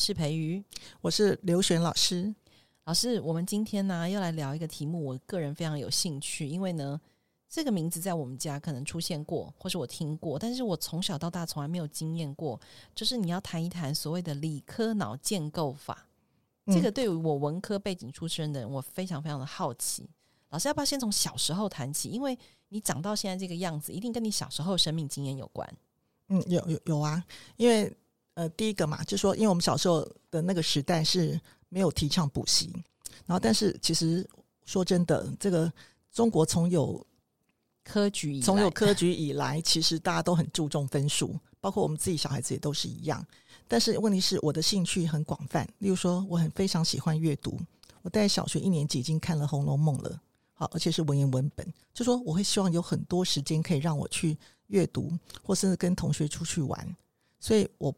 是培瑜，我是刘璇老师。老师，我们今天呢要来聊一个题目，我个人非常有兴趣，因为呢这个名字在我们家可能出现过，或是我听过，但是我从小到大从来没有经验过。就是你要谈一谈所谓的理科脑建构法，嗯、这个对于我文科背景出身的人，我非常非常的好奇。老师要不要先从小时候谈起？因为你长到现在这个样子，一定跟你小时候生命经验有关。嗯，有有有啊，因为呃，第一个嘛，就是说，因为我们小时候的那个时代是没有提倡补习，然后但是其实说真的，这个中国从有科举，从有科举以来，其实大家都很注重分数，包括我们自己小孩子也都是一样。但是问题是，我的兴趣很广泛，例如说，我很非常喜欢阅读，我在小学一年级已经看了《红楼梦》了，好，而且是文言文本，就说我会希望有很多时间可以让我去。阅读，或是跟同学出去玩，所以我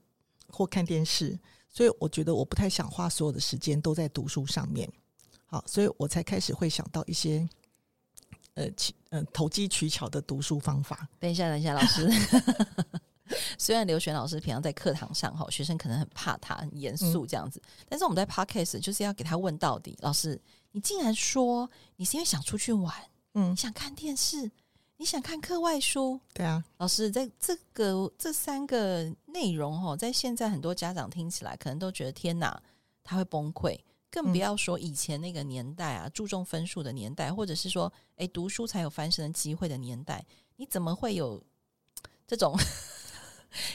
或看电视，所以我觉得我不太想花所有的时间都在读书上面。好，所以我才开始会想到一些呃，呃投机取巧的读书方法。等一下，等一下，老师。虽然刘璇老师平常在课堂上哈，学生可能很怕他，很严肃这样子，嗯、但是我们在 Podcast 就是要给他问到底。老师，你竟然说你是因为想出去玩，嗯，想看电视？你想看课外书？对啊，老师，在这个这三个内容哦，在现在很多家长听起来可能都觉得天哪，他会崩溃，更不要说以前那个年代啊，注重分数的年代，或者是说，诶，读书才有翻身的机会的年代，你怎么会有这种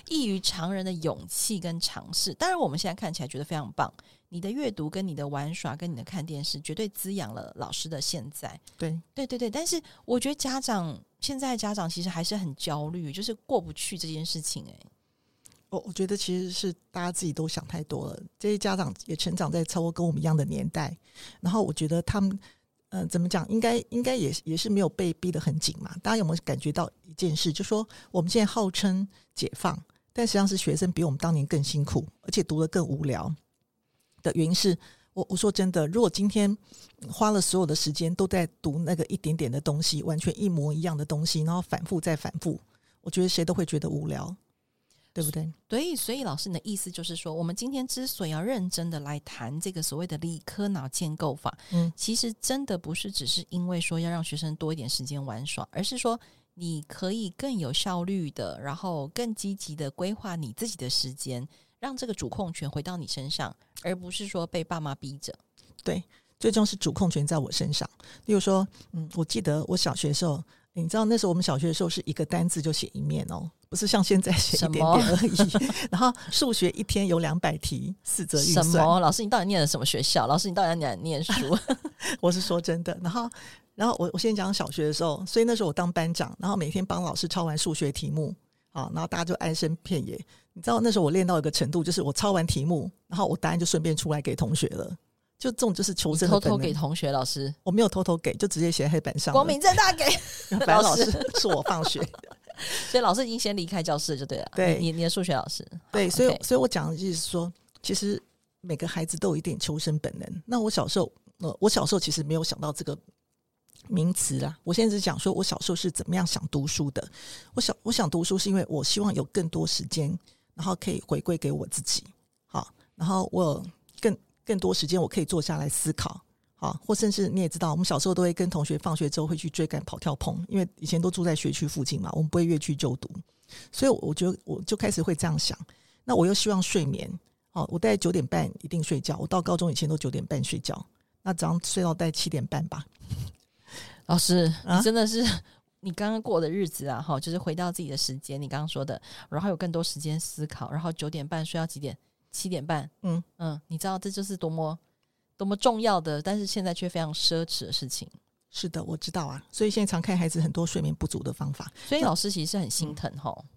异于常人的勇气跟尝试？当然，我们现在看起来觉得非常棒。你的阅读跟你的玩耍跟你的看电视，绝对滋养了老师的现在。对，对，对，对。但是我觉得家长现在家长其实还是很焦虑，就是过不去这件事情。哎，我我觉得其实是大家自己都想太多了。这些家长也成长在差不多跟我们一样的年代，然后我觉得他们，嗯、呃，怎么讲？应该应该也也是没有被逼得很紧嘛。大家有没有感觉到一件事？就说我们现在号称解放，但实际上是学生比我们当年更辛苦，而且读得更无聊。的原因是我我说真的，如果今天花了所有的时间都在读那个一点点的东西，完全一模一样的东西，然后反复再反复，我觉得谁都会觉得无聊，对不对？所以，所以老师你的意思就是说，我们今天之所以要认真的来谈这个所谓的理科脑建构法，嗯，其实真的不是只是因为说要让学生多一点时间玩耍，而是说你可以更有效率的，然后更积极的规划你自己的时间。让这个主控权回到你身上，而不是说被爸妈逼着。对，最终是主控权在我身上。例如说，嗯，我记得我小学的时候，你知道那时候我们小学的时候是一个单字就写一面哦，不是像现在写一点点而已。然后数学一天有两百题，四则运算。什么？老师，你到底念了什么学校？老师，你到底在哪念书？我是说真的。然后，然后我我先讲小学的时候，所以那时候我当班长，然后每天帮老师抄完数学题目。啊，然后大家就哀声遍野。你知道那时候我练到一个程度，就是我抄完题目，然后我答案就顺便出来给同学了。就这种就是求生的。偷偷给同学老师，我没有偷偷给，就直接写在黑板上。光明正大给 老师，是我放学，所以老师已经先离开教室就对了。对，你你的数学老师，对，所以 okay 所以我讲的就是说，其实每个孩子都有一点求生本能。那我小时候，呃，我小时候其实没有想到这个。名词啦，我现在只讲说我小时候是怎么样想读书的。我想我想读书是因为我希望有更多时间，然后可以回归给我自己，好，然后我更更多时间我可以坐下来思考，好，或甚至你也知道，我们小时候都会跟同学放学之后会去追赶跑跳碰，因为以前都住在学区附近嘛，我们不会越区就读，所以我觉得我就开始会这样想。那我又希望睡眠，好，我大概九点半一定睡觉，我到高中以前都九点半睡觉，那早上睡到大概七点半吧。老师，你真的是你刚刚过的日子啊，哈，就是回到自己的时间。你刚刚说的，然后有更多时间思考，然后九点半睡到几点？七点半。嗯嗯，你知道这就是多么多么重要的，但是现在却非常奢侈的事情。是的，我知道啊，所以现在常看孩子很多睡眠不足的方法。所以老师其实是很心疼吼，嗯、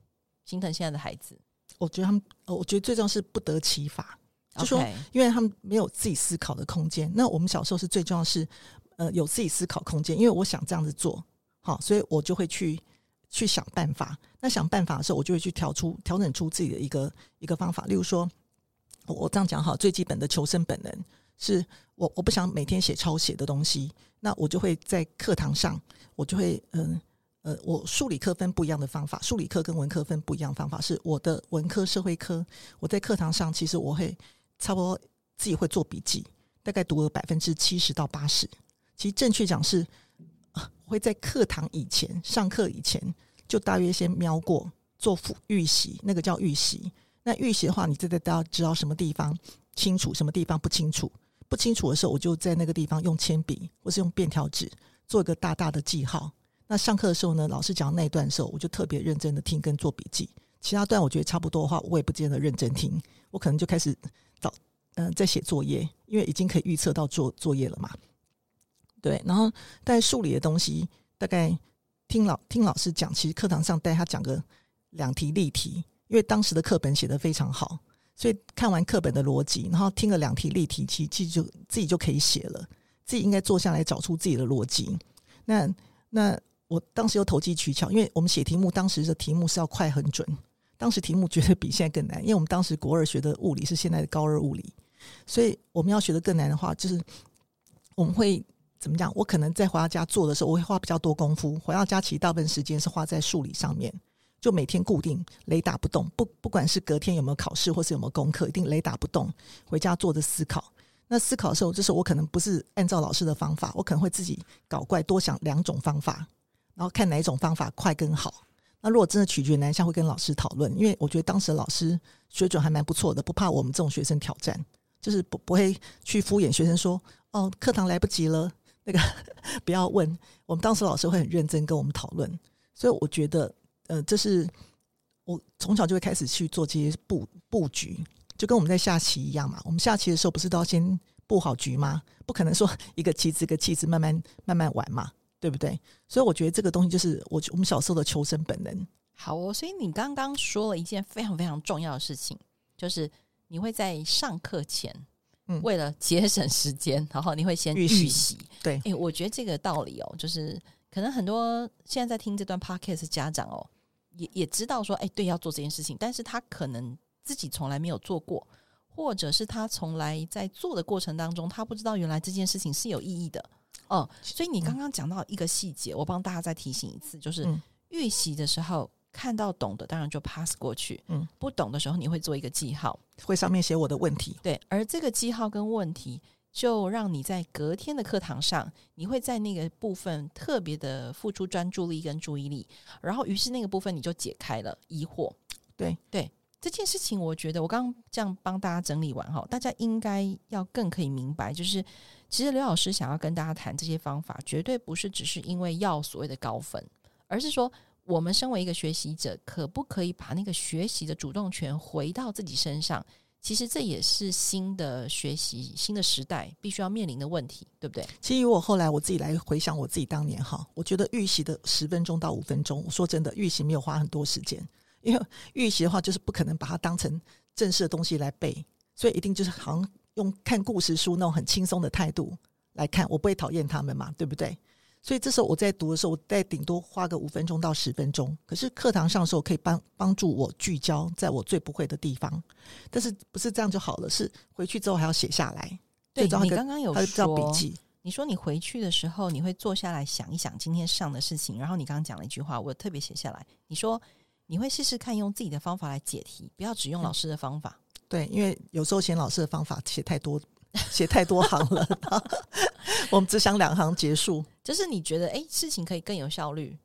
心疼现在的孩子。我觉得他们，我觉得最重要是不得其法，就说因为他们没有自己思考的空间。那我们小时候是最重要是。呃，有自己思考空间，因为我想这样子做好，所以我就会去去想办法。那想办法的时候，我就会去调出调整出自己的一个一个方法。例如说，我这样讲好，最基本的求生本能是我我不想每天写抄写的东西，那我就会在课堂上，我就会嗯呃，我数理科分不一样的方法，数理科跟文科分不一样的方法，是我的文科社会科，我在课堂上其实我会差不多自己会做笔记，大概读了百分之七十到八十。其实正确讲是，会在课堂以前上课以前就大约先瞄过做复预习，那个叫预习。那预习的话，你就得大家知道什么地方清楚，什么地方不清楚。不清楚的时候，我就在那个地方用铅笔或是用便条纸做一个大大的记号。那上课的时候呢，老师讲那一段的时候，我就特别认真的听跟做笔记。其他段我觉得差不多的话，我也不见得认真听，我可能就开始找嗯、在写作业，因为已经可以预测到做作业了嘛。对，然后带数理的东西，大概听老听老师讲，其实课堂上带他讲个两题例题，因为当时的课本写得非常好，所以看完课本的逻辑，然后听了两题例题，其实就自己就可以写了，自己应该坐下来找出自己的逻辑。那那我当时又投机取巧，因为我们写题目，当时的题目是要快很准。当时题目绝对比现在更难，因为我们当时国二学的物理是现在的高二物理，所以我们要学的更难的话，就是我们会怎么讲？我可能在回到家做的时候，我会花比较多功夫。回到家其实大部分时间是花在数理上面，就每天固定雷打不动，不不管是隔天有没有考试，或是有没有功课，一定雷打不动。回家坐着思考，那思考的时候，就是我可能不是按照老师的方法，我可能会自己搞怪，多想两种方法，然后看哪一种方法快更好。那如果真的取决难项，会跟老师讨论，因为我觉得当时老师水准还蛮不错的，不怕我们这种学生挑战，就是不不会去敷衍学生说哦，课堂来不及了，那个 不要问。我们当时老师会很认真跟我们讨论，所以我觉得，呃，这是我从小就会开始去做这些布布局，就跟我们在下棋一样嘛。我们下棋的时候不是都要先布好局吗？不可能说 一个棋子一个棋子慢慢慢慢玩嘛。对不对？所以我觉得这个东西就是我我们小时候的求生本能。好哦，所以你刚刚说了一件非常非常重要的事情，就是你会在上课前，嗯，为了节省时间，然后你会先预习。对，哎，我觉得这个道理哦，就是可能很多现在在听这段 podcast 家长哦，也也知道说，哎，对，要做这件事情，但是他可能自己从来没有做过，或者是他从来在做的过程当中，他不知道原来这件事情是有意义的。哦，所以你刚刚讲到一个细节，嗯、我帮大家再提醒一次，就是预习的时候看到懂的，当然就 pass 过去。嗯，不懂的时候你会做一个记号，会上面写我的问题。对，而这个记号跟问题，就让你在隔天的课堂上，你会在那个部分特别的付出专注力跟注意力，然后于是那个部分你就解开了疑惑。对对，这件事情我觉得我刚刚这样帮大家整理完哈，大家应该要更可以明白，就是。其实刘老师想要跟大家谈这些方法，绝对不是只是因为要所谓的高分，而是说我们身为一个学习者，可不可以把那个学习的主动权回到自己身上？其实这也是新的学习、新的时代必须要面临的问题，对不对？其实我后来我自己来回想我自己当年哈，我觉得预习的十分钟到五分钟，我说真的，预习没有花很多时间，因为预习的话就是不可能把它当成正式的东西来背，所以一定就是好像。用看故事书那种很轻松的态度来看，我不会讨厌他们嘛，对不对？所以这时候我在读的时候，我再顶多花个五分钟到十分钟。可是课堂上的时候可以帮帮助我聚焦在我最不会的地方，但是不是这样就好了？是回去之后还要写下来。对，你刚刚有说笔记，你说你回去的时候你会坐下来想一想今天上的事情，然后你刚刚讲了一句话，我特别写下来。你说你会试试看用自己的方法来解题，不要只用老师的方法。嗯对，因为有时候嫌老师的方法写太多，写太多行了，我们只想两行结束。就是你觉得，哎，事情可以更有效率，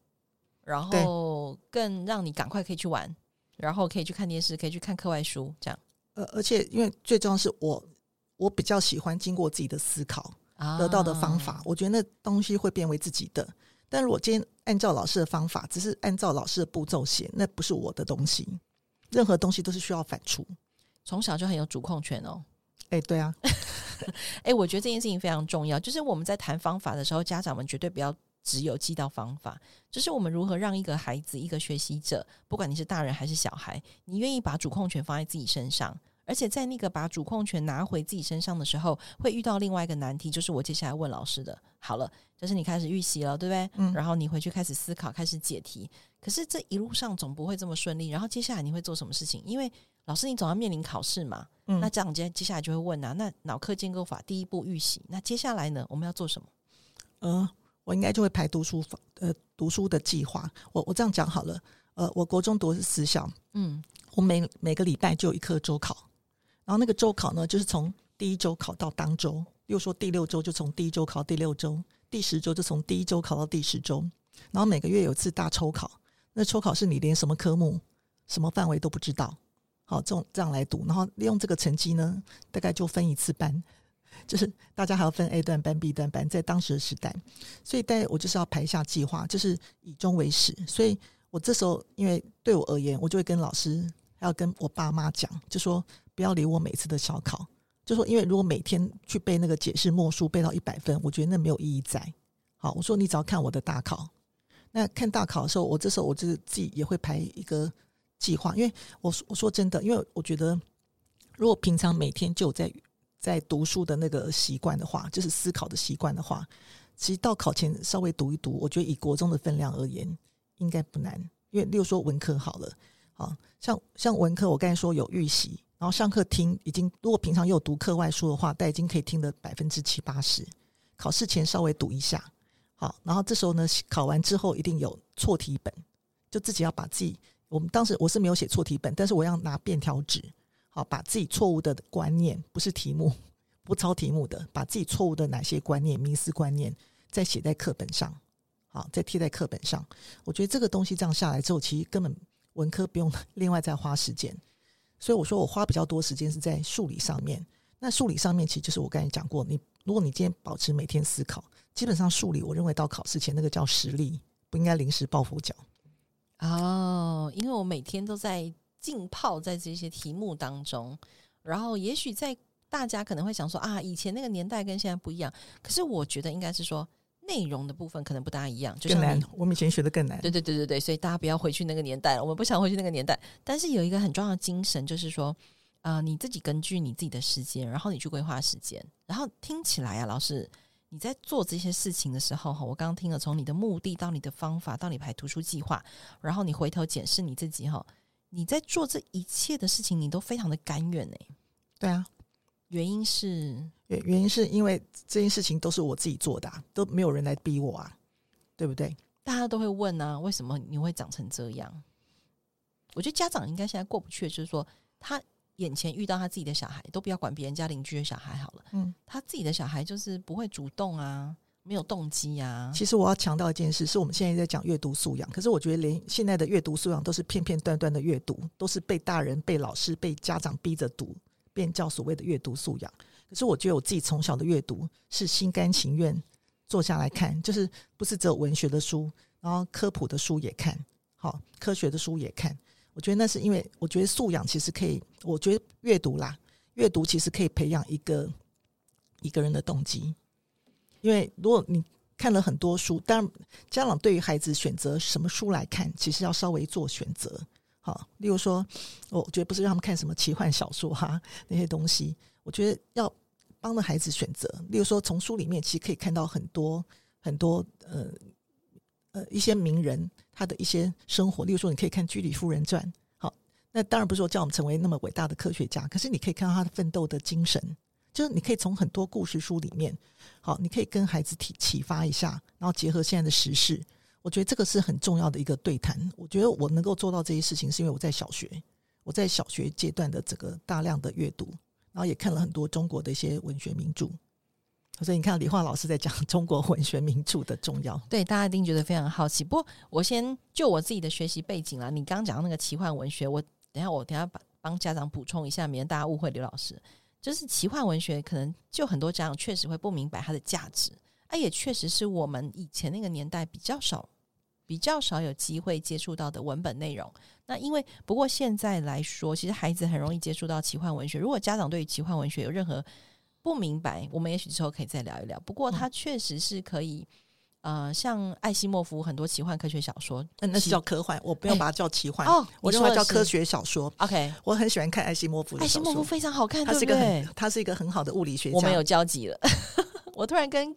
然后更让你赶快可以去玩，然后可以去看电视，可以去看课外书，这样。呃，而且因为最重要是我，我比较喜欢经过自己的思考得到的方法，啊、我觉得那东西会变为自己的。但如果今天按照老师的方法，只是按照老师的步骤写，那不是我的东西。任何东西都是需要反刍。从小就很有主控权哦，哎，对啊，哎，我觉得这件事情非常重要。就是我们在谈方法的时候，家长们绝对不要只有记到方法，就是我们如何让一个孩子、一个学习者，不管你是大人还是小孩，你愿意把主控权放在自己身上。而且在那个把主控权拿回自己身上的时候，会遇到另外一个难题，就是我接下来问老师的。好了，就是你开始预习了，对不对？嗯。然后你回去开始思考，开始解题。可是这一路上总不会这么顺利。然后接下来你会做什么事情？因为老师，你总要面临考试嘛，嗯，那这样接接下来就会问啊，那脑科建构法第一步预习，那接下来呢，我们要做什么？呃，我应该就会排读书法，呃，读书的计划。我我这样讲好了，呃，我国中读的是私校，嗯，我每每个礼拜就有一科周考，然后那个周考呢，就是从第一周考到当周，例如说第六周就从第一周考到第六周，第十周就从第一周考到第十周，然后每个月有一次大抽考，那抽考是你连什么科目、什么范围都不知道，好，这种这样来读，然后利用这个成绩呢，大概就分一次班，就是大家还要分 A 段班、B 段班，在当时的时代，所以带我就是要排一下计划，就是以终为始，所以我这时候因为对我而言，我就会跟老师还要跟我爸妈讲，就说。不要理我每次的小考，就说因为如果每天去背那个解释默书背到一百分，我觉得那没有意义在。好，我说你只要看我的大考，那看大考的时候，我这时候我就自己也会排一个计划，因为我说我说真的，因为我觉得如果平常每天就有在在读书的那个习惯的话，就是思考的习惯的话，其实到考前稍微读一读，我觉得以国中的分量而言，应该不难。因为例如说文科好了，好像像文科，我刚才说有预习。然后上课听已经，如果平常有读课外书的话，大概已经可以听得百分之七八十。考试前稍微读一下，好，然后这时候呢，考完之后一定有错题本，就自己要把自己，我们当时我是没有写错题本，但是我要拿便条纸，好，把自己错误的观念，不是题目，不抄题目的，把自己错误的哪些观念、迷思观念，再写在课本上，好，再贴在课本上。我觉得这个东西这样下来之后，其实根本文科不用另外再花时间。所以我说，我花比较多时间是在数理上面。那数理上面，其实就是我刚才讲过，你如果你今天保持每天思考，基本上数理，我认为到考试前那个叫实力，不应该临时抱佛脚。哦，因为我每天都在浸泡在这些题目当中，然后也许在大家可能会想说啊，以前那个年代跟现在不一样，可是我觉得应该是说。内容的部分可能不大一样，就更难。我们以前学的更难。对对对对对，所以大家不要回去那个年代了。我们不想回去那个年代，但是有一个很重要的精神，就是说，啊、呃，你自己根据你自己的时间，然后你去规划时间，然后听起来啊，老师你在做这些事情的时候，哈，我刚刚听了，从你的目的到你的方法到你排图书计划，然后你回头检视你自己，哈，你在做这一切的事情，你都非常的甘愿呢。对啊。原因是原原因是因为这件事情都是我自己做的，啊，都没有人来逼我啊，对不对？大家都会问啊，为什么你会长成这样？我觉得家长应该现在过不去，就是说他眼前遇到他自己的小孩，都不要管别人家邻居的小孩好了，嗯，他自己的小孩就是不会主动啊，没有动机啊。其实我要强调一件事，是我们现在在讲阅读素养，可是我觉得连现在的阅读素养都是片片段段的阅读，都是被大人、被老师、被家长逼着读。便叫所谓的阅读素养。可是我觉得我自己从小的阅读是心甘情愿坐下来看，就是不是只有文学的书，然后科普的书也看，好，科学的书也看。我觉得那是因为我觉得素养其实可以，我觉得阅读啦，阅读其实可以培养一个一个人的动机。因为如果你看了很多书，当然家长对于孩子选择什么书来看，其实要稍微做选择。好，例如说，我觉得不是让他们看什么奇幻小说哈、那些东西，我觉得要帮着孩子选择。例如说，从书里面其实可以看到很多很多呃呃一些名人他的一些生活。例如说，你可以看居里夫人传。好，那当然不是说叫我们成为那么伟大的科学家，可是你可以看到他的奋斗的精神，就是你可以从很多故事书里面，好，你可以跟孩子提启发一下，然后结合现在的时事。我觉得这个是很重要的一个对谈。我觉得我能够做到这些事情，是因为我在小学，我在小学阶段的这个大量的阅读，然后也看了很多中国的一些文学名著。所以你看，李化老师在讲中国文学名著的重要，对大家一定觉得非常好奇。不过，我先就我自己的学习背景啦。你刚刚讲那个奇幻文学，我等下我等下帮帮家长补充一下，免得大家误会刘老师。就是奇幻文学，可能就很多家长确实会不明白它的价值，啊，也确实是我们以前那个年代比较少。比较少有机会接触到的文本内容，那因为不过现在来说，其实孩子很容易接触到奇幻文学。如果家长对于奇幻文学有任何不明白，我们也许之后可以再聊一聊。不过它确实是可以，嗯、呃，像艾希莫夫很多奇幻科学小说，嗯，那是叫科幻，我不要把它叫奇幻、欸、哦，我认为叫科学小说。OK，我很喜欢看艾希莫夫的小说，艾希莫夫非常好看，他是一个很，他是一个很好的物理学家。我们有交集了，我突然跟。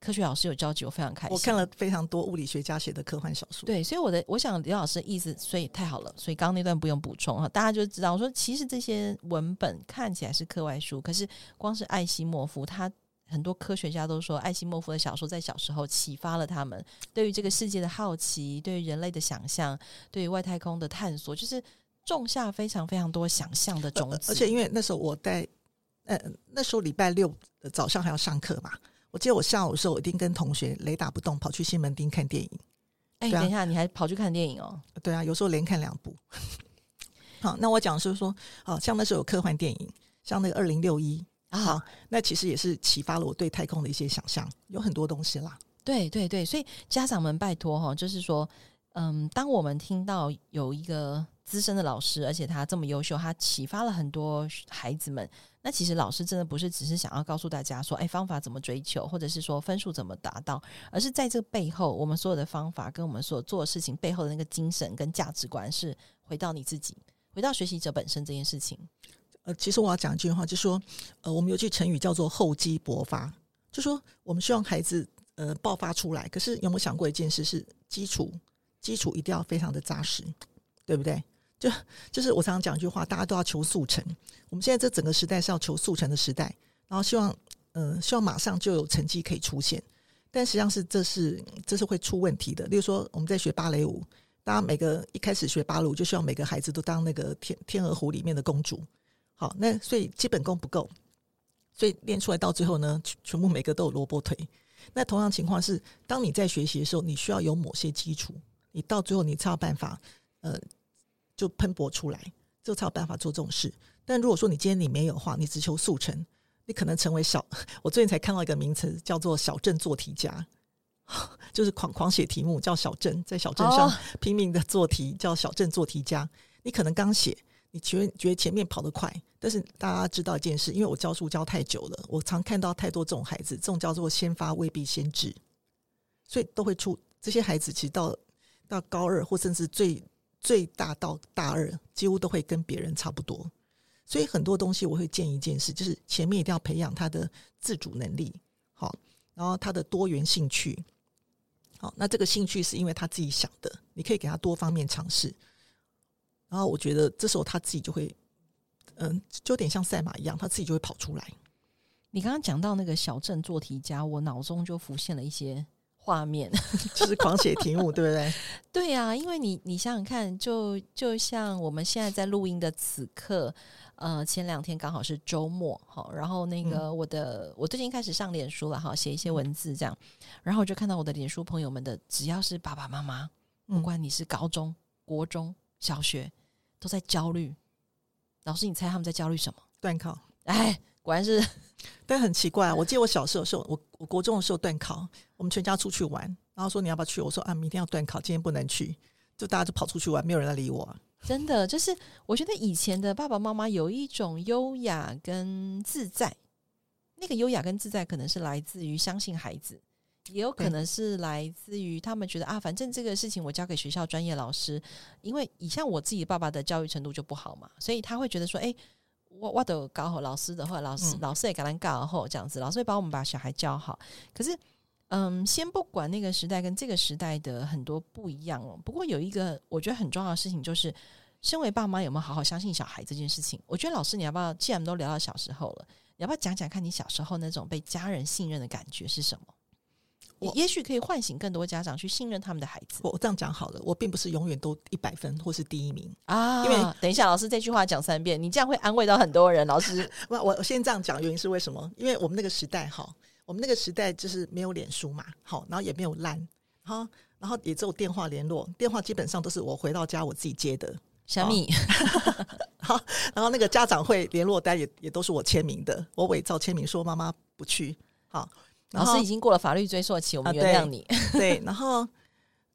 科学老师有交集，我非常开心。我看了非常多物理学家写的科幻小说，对，所以我的我想刘老师的意思，所以太好了，所以刚刚那段不用补充哈，大家就知道。我说其实这些文本看起来是课外书，可是光是艾希莫夫，他很多科学家都说，艾希莫夫的小说在小时候启发了他们对于这个世界的好奇，对于人类的想象，对于外太空的探索，就是种下非常非常多想象的种子。而且因为那时候我在，呃，那时候礼拜六早上还要上课嘛，我记得我下午的时候我一定跟同学雷打不动跑去西门町看电影。哎、欸，等一下，你还跑去看电影哦？对啊，有时候连看两部。好，那我讲的是说，好像那时候有科幻电影，像那个二零六一啊，那其实也是启发了我对太空的一些想象，有很多东西啦。对对对，所以家长们拜托哈，就是说，嗯，当我们听到有一个资深的老师，而且他这么优秀，他启发了很多孩子们，那其实老师真的不是只是想要告诉大家说，哎，方法怎么追求，或者是说分数怎么达到，而是在这背后，我们所有的方法跟我们所做的事情背后的那个精神跟价值观，是回到你自己。回到学习者本身这件事情，呃，其实我要讲一句话，就说，呃，我们有句成语叫做厚积薄发，就说我们希望孩子呃爆发出来，可是有没有想过一件事是基础，基础一定要非常的扎实，对不对？就就是我常常讲一句话，大家都要求速成，我们现在这整个时代是要求速成的时代，然后希望呃希望马上就有成绩可以出现，但实际上是这是这是会出问题的。例如说我们在学芭蕾舞。大家每个一开始学芭蕾舞，就希望每个孩子都当那个天天鹅湖里面的公主。好，那所以基本功不够，所以练出来到最后呢，全部每个都有萝卜腿。那同样情况是，当你在学习的时候，你需要有某些基础，你到最后你才有办法，呃，就喷薄出来，就才有办法做这种事。但如果说你今天你没有的话，你只求速成，你可能成为小。我最近才看到一个名词，叫做小镇做题家。就是狂狂写题目，叫小镇，在小镇上拼命的做题，叫小镇做题家。你可能刚写，你觉得觉得前面跑得快，但是大家知道一件事，因为我教书教太久了，我常看到太多这种孩子，这种叫做先发未必先至，所以都会出这些孩子。其实到到高二或甚至最最大到大二，几乎都会跟别人差不多。所以很多东西我会建议一件事，就是前面一定要培养他的自主能力，好，然后他的多元兴趣。好，那这个兴趣是因为他自己想的，你可以给他多方面尝试，然后我觉得这时候他自己就会，嗯，就有点像赛马一样，他自己就会跑出来。你刚刚讲到那个小镇做题家，我脑中就浮现了一些画面，就是狂写题目，对不对？对呀、啊，因为你你想想看，就就像我们现在在录音的此刻。呃，前两天刚好是周末，好，然后那个我的、嗯、我最近开始上脸书了，哈，写一些文字这样，然后我就看到我的脸书朋友们的，只要是爸爸妈妈，不管你是高中、国中小学，都在焦虑。老师，你猜他们在焦虑什么？段考。哎，果然是，但很奇怪，我记得我小时候的时候，我我国中的时候断考，我们全家出去玩，然后说你要不要去？我说啊，明天要断考，今天不能去，就大家就跑出去玩，没有人来理我。真的，就是我觉得以前的爸爸妈妈有一种优雅跟自在，那个优雅跟自在可能是来自于相信孩子，也有可能是来自于他们觉得啊，反正这个事情我交给学校专业老师，因为以像我自己爸爸的教育程度就不好嘛，所以他会觉得说，哎，我我都搞好老师的话，老师、嗯、老师也给他搞好这样子，老师会帮我们把小孩教好，可是。嗯，先不管那个时代跟这个时代的很多不一样哦。不过有一个我觉得很重要的事情，就是身为爸妈有没有好好相信小孩这件事情。我觉得老师，你要不要？既然都聊到小时候了，你要不要讲讲看你小时候那种被家人信任的感觉是什么？我也许可以唤醒更多家长去信任他们的孩子。我这样讲好了，我并不是永远都一百分或是第一名啊。因为等一下，老师这句话讲三遍，你这样会安慰到很多人。老师，我我先这样讲，原因是为什么？因为我们那个时代哈。我们那个时代就是没有脸书嘛，好，然后也没有 LINE，好，然后也只有电话联络，电话基本上都是我回到家我自己接的，小米，好，然后那个家长会联络单也也都是我签名的，我伪造签名说妈妈不去，好，老师已经过了法律追溯期，我们原谅你，啊、对，对，然后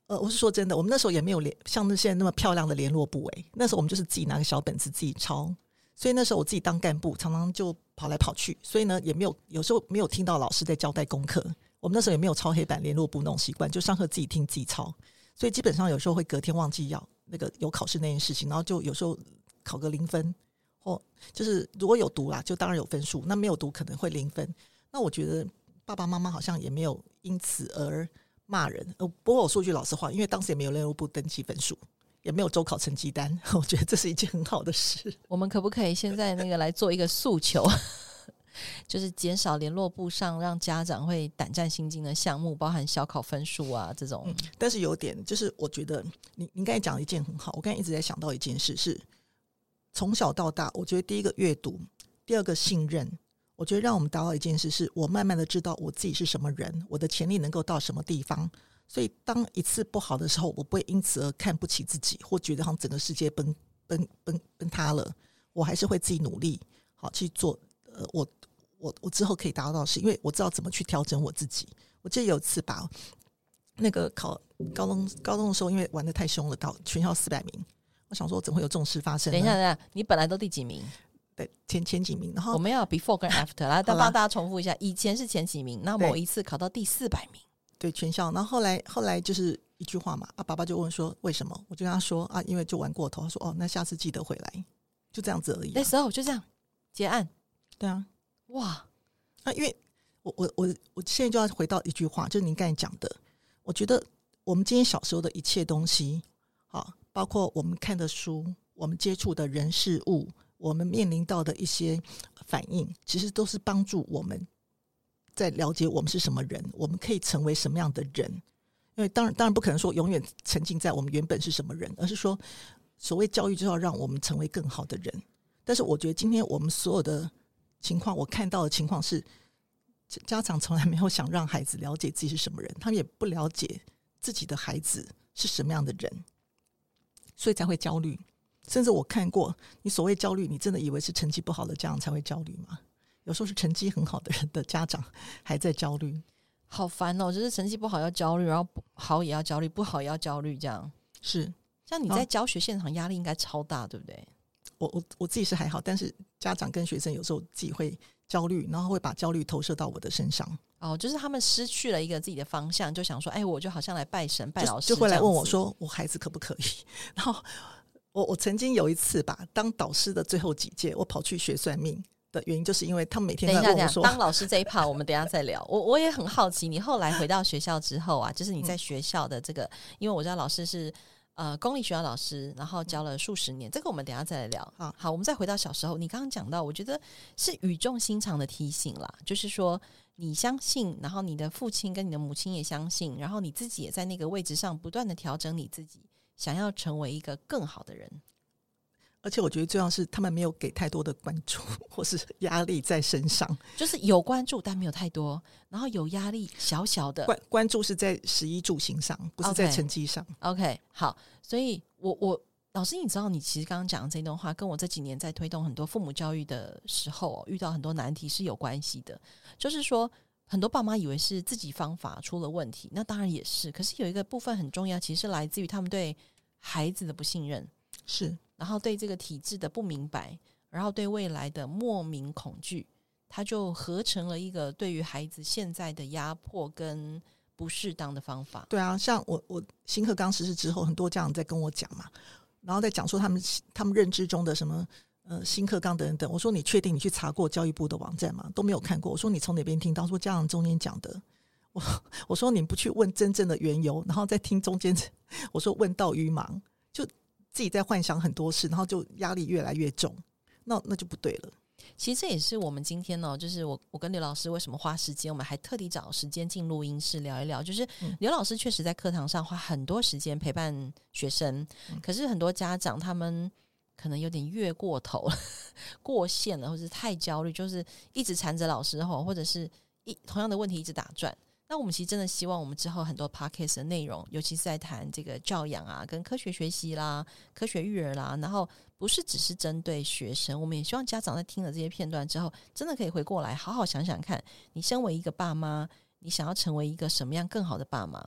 呃，我是说真的，我们那时候也没有联像那现在那么漂亮的联络部诶，那时候我们就是自己拿个小本子自己抄。所以那时候我自己当干部，常常就跑来跑去，所以呢也没有有时候没有听到老师在交代功课。我们那时候也没有抄黑板联络簿那种习惯，就上课自己听自己抄。所以基本上有时候会隔天忘记要那个有考试那件事情，然后就有时候考个零分，或就是如果有读啦，就当然有分数；那没有读可能会零分。那我觉得爸爸妈妈好像也没有因此而骂人。呃，不过我说句老实话，因为当时也没有联络部登记分数。也没有周考成绩单，我觉得这是一件很好的事。我们可不可以现在那个来做一个诉求？就是减少联络部上让家长会胆战心惊的项目，包含小考分数啊这种、嗯。但是有点，就是我觉得你你刚才讲的一件很好，我刚才一直在想到一件事，是从小到大，我觉得第一个阅读，第二个信任，我觉得让我们达到一件事，是我慢慢的知道我自己是什么人，我的潜力能够到什么地方。所以当一次不好的时候，我不会因此而看不起自己，或觉得好像整个世界崩崩崩崩塌了，我还是会自己努力好去做。呃，我我我之后可以达到的是，因为我知道怎么去调整我自己。我记得有一次吧，那个考高中高中的时候，因为玩得太凶了，到全校四百名，我想说怎么会有这种事发生？等一下，等一下，你本来都第几名？对，前前几名。然后我们要 before 跟 after 来，再帮大家重复一下，以前是前几名，那某一次考到第四百名，对，全校。然后后来后来就是一句话嘛，啊，爸爸就问说为什么？我就跟他说啊，因为就玩过头。他说哦，那下次记得回来，就这样子而已啊。那时候就这样结案。对啊，哇，啊，因为我我我我现在就要回到一句话，就是您刚才讲的，我觉得我们今天小时候的一切东西，好，包括我们看的书，我们接触的人事物，我们面临到的一些反应，其实都是帮助我们在了解我们是什么人，我们可以成为什么样的人。因为当然当然不可能说永远沉浸在我们原本是什么人，而是说所谓教育就要让我们成为更好的人。但是我觉得今天我们所有的情况，我看到的情况是，家长从来没有想让孩子了解自己是什么人，他们也不了解自己的孩子是什么样的人，所以才会焦虑。甚至我看过，你所谓焦虑，你真的以为是成绩不好的家长才会焦虑吗？有时候是成绩很好的人的家长还在焦虑，好烦哦！就是成绩不好要焦虑，然后好也要焦虑，不好也要焦虑，这样是。像你在教学现场压力应该超大，对不对？我我我自己是还好，但是家长跟学生有时候自己会焦虑，然后会把焦虑投射到我的身上。哦，就是他们失去了一个自己的方向，就想说：“哎，我就好像来拜神拜老师，就，就会来问我说，我孩子可不可以？” 然后我我曾经有一次吧，当导师的最后几届，我跑去学算命的原因，就是因为他们每天在问我说：“当老师这一趴，我们等一下再聊。”我我也很好奇，你后来回到学校之后啊，就是你在学校的这个，嗯、因为我知道老师是。呃，公立学校老师，然后教了数十年，这个我们等一下再来聊。好，好，我们再回到小时候，你刚刚讲到，我觉得是语重心长的提醒啦，就是说你相信，然后你的父亲跟你的母亲也相信，然后你自己也在那个位置上不断的调整你自己，想要成为一个更好的人。而且我觉得最重要是，他们没有给太多的关注 或是压力在身上，就是有关注但没有太多，然后有压力小小的关关注是在十一住行上，不是在成绩上。Okay, OK，好，所以我我老师，你知道，你其实刚刚讲的这段话，跟我这几年在推动很多父母教育的时候，遇到很多难题是有关系的。就是说，很多爸妈以为是自己方法出了问题，那当然也是。可是有一个部分很重要，其实是来自于他们对孩子的不信任，是。然后对这个体制的不明白，然后对未来的莫名恐惧，他就合成了一个对于孩子现在的压迫跟不适当的方法。对啊，像我我新课纲实施之后，很多家长在跟我讲嘛，然后在讲说他们他们认知中的什么呃新课纲等等。我说你确定你去查过教育部的网站吗？都没有看过。我说你从哪边听到？说家长中间讲的。我我说你不去问真正的缘由，然后再听中间。我说问道于盲。自己在幻想很多事，然后就压力越来越重，那那就不对了。其实这也是我们今天呢，就是我我跟刘老师为什么花时间，我们还特地找时间进录音室聊一聊。就是刘老师确实在课堂上花很多时间陪伴学生，嗯、可是很多家长他们可能有点越过头了、过线了，或者是太焦虑，就是一直缠着老师吼，或者是一同样的问题一直打转。那我们其实真的希望，我们之后很多 podcast 的内容，尤其是在谈这个教养啊，跟科学学习啦、科学育儿啦，然后不是只是针对学生，我们也希望家长在听了这些片段之后，真的可以回过来好好想想看，你身为一个爸妈，你想要成为一个什么样更好的爸妈，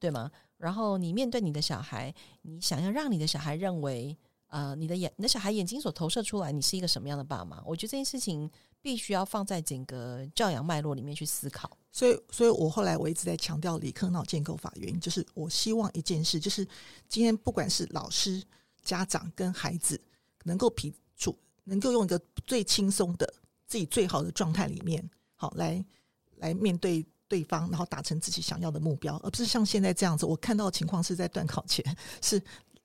对吗？然后你面对你的小孩，你想要让你的小孩认为，呃，你的眼，你的小孩眼睛所投射出来，你是一个什么样的爸妈？我觉得这件事情。必须要放在整个教养脉络里面去思考，所以，所以我后来我一直在强调理科脑建构法，原因就是我希望一件事，就是今天不管是老师、家长跟孩子，能够批出，能够用一个最轻松的自己最好的状态里面，好来来面对对方，然后达成自己想要的目标，而不是像现在这样子。我看到的情况是在段考前，是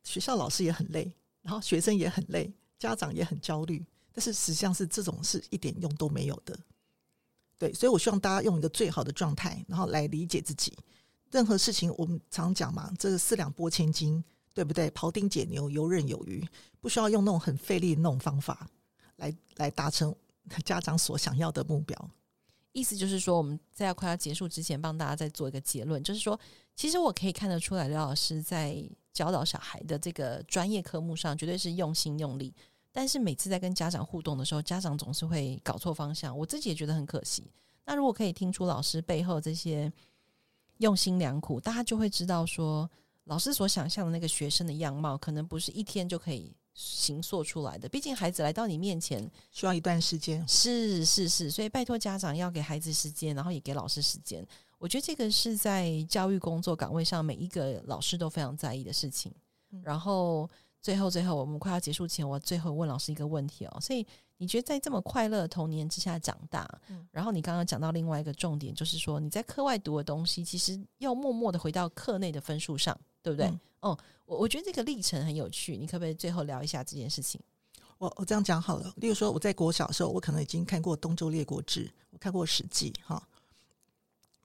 学校老师也很累，然后学生也很累，家长也很焦虑。但是实际上是这种是一点用都没有的。对，所以我希望大家用一个最好的状态，然后来理解自己。任何事情我们常讲嘛，这个四两拨千斤，对不对？庖丁解牛，游刃有余，不需要用那种很费力的那种方法来来达成 家长所想要的目标。意思就是说，我们在快要结束之前，帮大家再做一个结论，就是说，其实我可以看得出来，刘老师在教导小孩的这个专业科目上，绝对是用心用力。但是每次在跟家长互动的时候，家长总是会搞错方向，我自己也觉得很可惜。那如果可以听出老师背后这些用心良苦，大家就会知道说，老师所想象的那个学生的样貌，可能不是一天就可以形塑出来的。毕竟孩子来到你面前，需要一段时间。是是是，所以拜托家长要给孩子时间，然后也给老师时间。我觉得这个是在教育工作岗位上每一个老师都非常在意的事情。然后。最后，最后，我们快要结束前，我最后问老师一个问题哦。所以，你觉得在这么快乐的童年之下长大，嗯，然后你刚刚讲到另外一个重点，就是说你在课外读的东西，其实要默默的回到课内的分数上，对不对？嗯，哦，我我觉得这个历程很有趣，你可不可以最后聊一下这件事情？我我这样讲好了，例如说我在国小的时候，我可能已经看过《东周列国志》，我看过《史记》哈。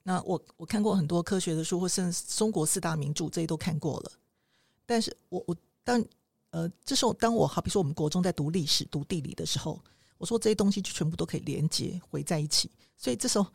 那我我看过很多科学的书，或甚至中国四大名著，这些都看过了。但是我我当呃，这时候当我好比说我们国中在读历史、读地理的时候，我说这些东西就全部都可以连接回在一起。所以这时候，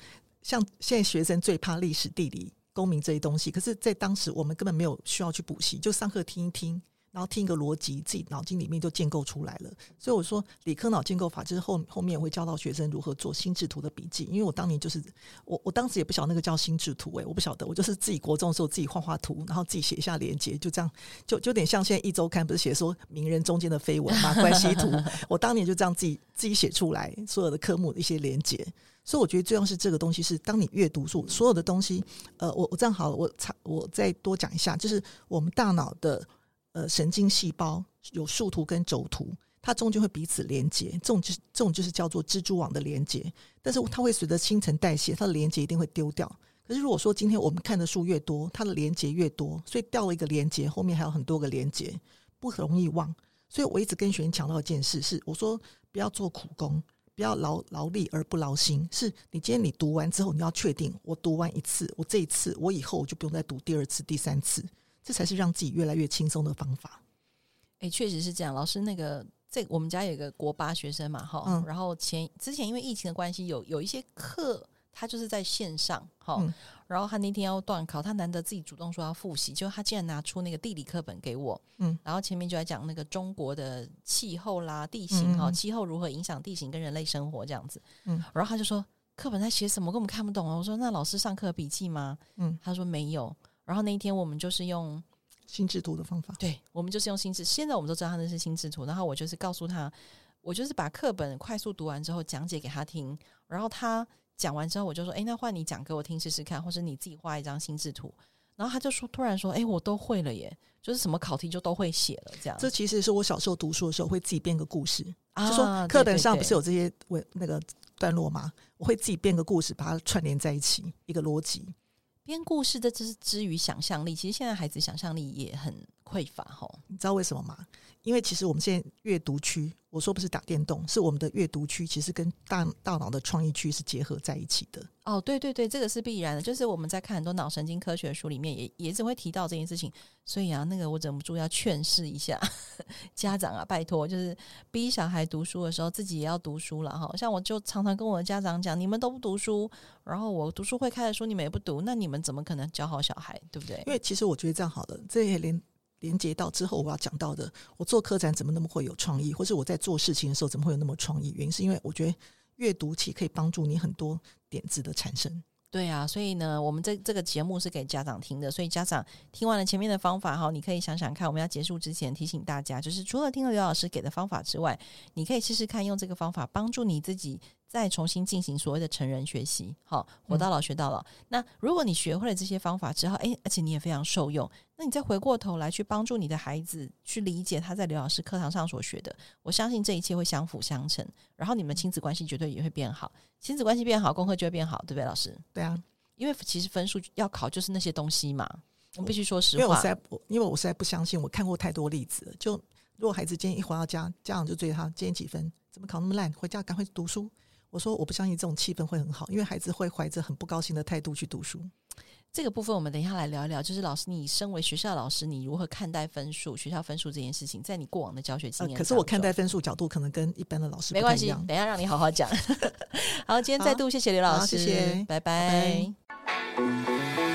像现在学生最怕历史、地理、公民这些东西，可是，在当时我们根本没有需要去补习，就上课听一听。然后听一个逻辑，自己脑筋里面就建构出来了。所以我说，理科脑建构法就是后后面我会教到学生如何做心智图的笔记。因为我当年就是我，我当时也不晓得那个叫心智图，诶，我不晓得，我就是自己国中的时候自己画画图，然后自己写一下连接，就这样，就就有点像现在一周刊不是写说名人中间的绯闻嘛，关系图。我当年就这样自己自己写出来所有的科目的一些连接。所以我觉得最重要是这个东西是，当你阅读书所有的东西，呃，我我这样好了，我差我再多讲一下，就是我们大脑的。呃，神经细胞有树突跟轴突，它中间会彼此连接，这种就是这种就是叫做蜘蛛网的连接。但是它会随着新陈代谢，它的连接一定会丢掉。可是如果说今天我们看的书越多，它的连接越多，所以掉了一个连接，后面还有很多个连接，不容易忘。所以我一直跟学员强调一件事是：我说不要做苦工，不要劳劳力而不劳心。是你今天你读完之后，你要确定我读完一次，我这一次我以后我就不用再读第二次、第三次。这才是让自己越来越轻松的方法。哎，确实是这样。老师，那个这我们家有一个国八学生嘛，哈、嗯，然后前之前因为疫情的关系，有有一些课他就是在线上，哈、嗯，然后他那天要断考，他难得自己主动说要复习，就他竟然拿出那个地理课本给我，嗯，然后前面就在讲那个中国的气候啦、地形哈，气候如何影响地形跟人类生活这样子，嗯，然后他就说课本在写什么，根本看不懂啊。我说那老师上课笔记吗？嗯，他说没有。然后那一天我们就是用心智图的方法，对，我们就是用心智。现在我们都知道他那是心智图。然后我就是告诉他，我就是把课本快速读完之后讲解给他听。然后他讲完之后，我就说：“哎，那换你讲给我听试试看，或者你自己画一张心智图。”然后他就说：“突然说，哎，我都会了耶，就是什么考题就都会写了。”这样，这其实是我小时候读书的时候会自己编个故事，啊、就说课本上不是有这些文那个段落吗？我会自己编个故事，把它串联在一起，一个逻辑。编故事的，这是基于想象力。其实现在孩子想象力也很匮乏，吼，你知道为什么吗？因为其实我们现在阅读区，我说不是打电动，是我们的阅读区，其实跟大大脑的创意区是结合在一起的。哦，对对对，这个是必然的。就是我们在看很多脑神经科学的书里面也，也也只会提到这件事情。所以啊，那个我忍不住要劝示一下 家长啊，拜托，就是逼小孩读书的时候，自己也要读书了哈。像我就常常跟我的家长讲，你们都不读书，然后我读书会开的书你们也不读，那你们怎么可能教好小孩，对不对？因为其实我觉得这样好了，这也连。连接到之后我要讲到的，我做科展怎么那么会有创意，或是我在做事情的时候怎么会有那么创意？原因是因为我觉得阅读其实可以帮助你很多点子的产生。对啊，所以呢，我们这这个节目是给家长听的，所以家长听完了前面的方法哈，你可以想想看，我们要结束之前提醒大家，就是除了听了刘老师给的方法之外，你可以试试看用这个方法帮助你自己。再重新进行所谓的成人学习，好，活到老学到老。嗯、那如果你学会了这些方法之后，诶，而且你也非常受用，那你再回过头来去帮助你的孩子去理解他在刘老师课堂上所学的，我相信这一切会相辅相成，然后你们亲子关系绝对也会变好，亲子关系变好，功课就会变好，对不对，老师？对啊，因为其实分数要考就是那些东西嘛，我必须说实话。因为我实在，因为我实在不相信，我看过太多例子了，就。如果孩子今天一回到家，家长就追他今天几分，怎么考那么烂，回家赶快读书。我说我不相信这种气氛会很好，因为孩子会怀着很不高兴的态度去读书。这个部分我们等一下来聊一聊。就是老师，你身为学校老师，你如何看待分数、学校分数这件事情？在你过往的教学经验、呃，可是我看待分数角度可能跟一般的老师不一样。没关系，等一下让你好好讲。好，今天再度谢谢刘老师，谢谢，拜拜。拜拜。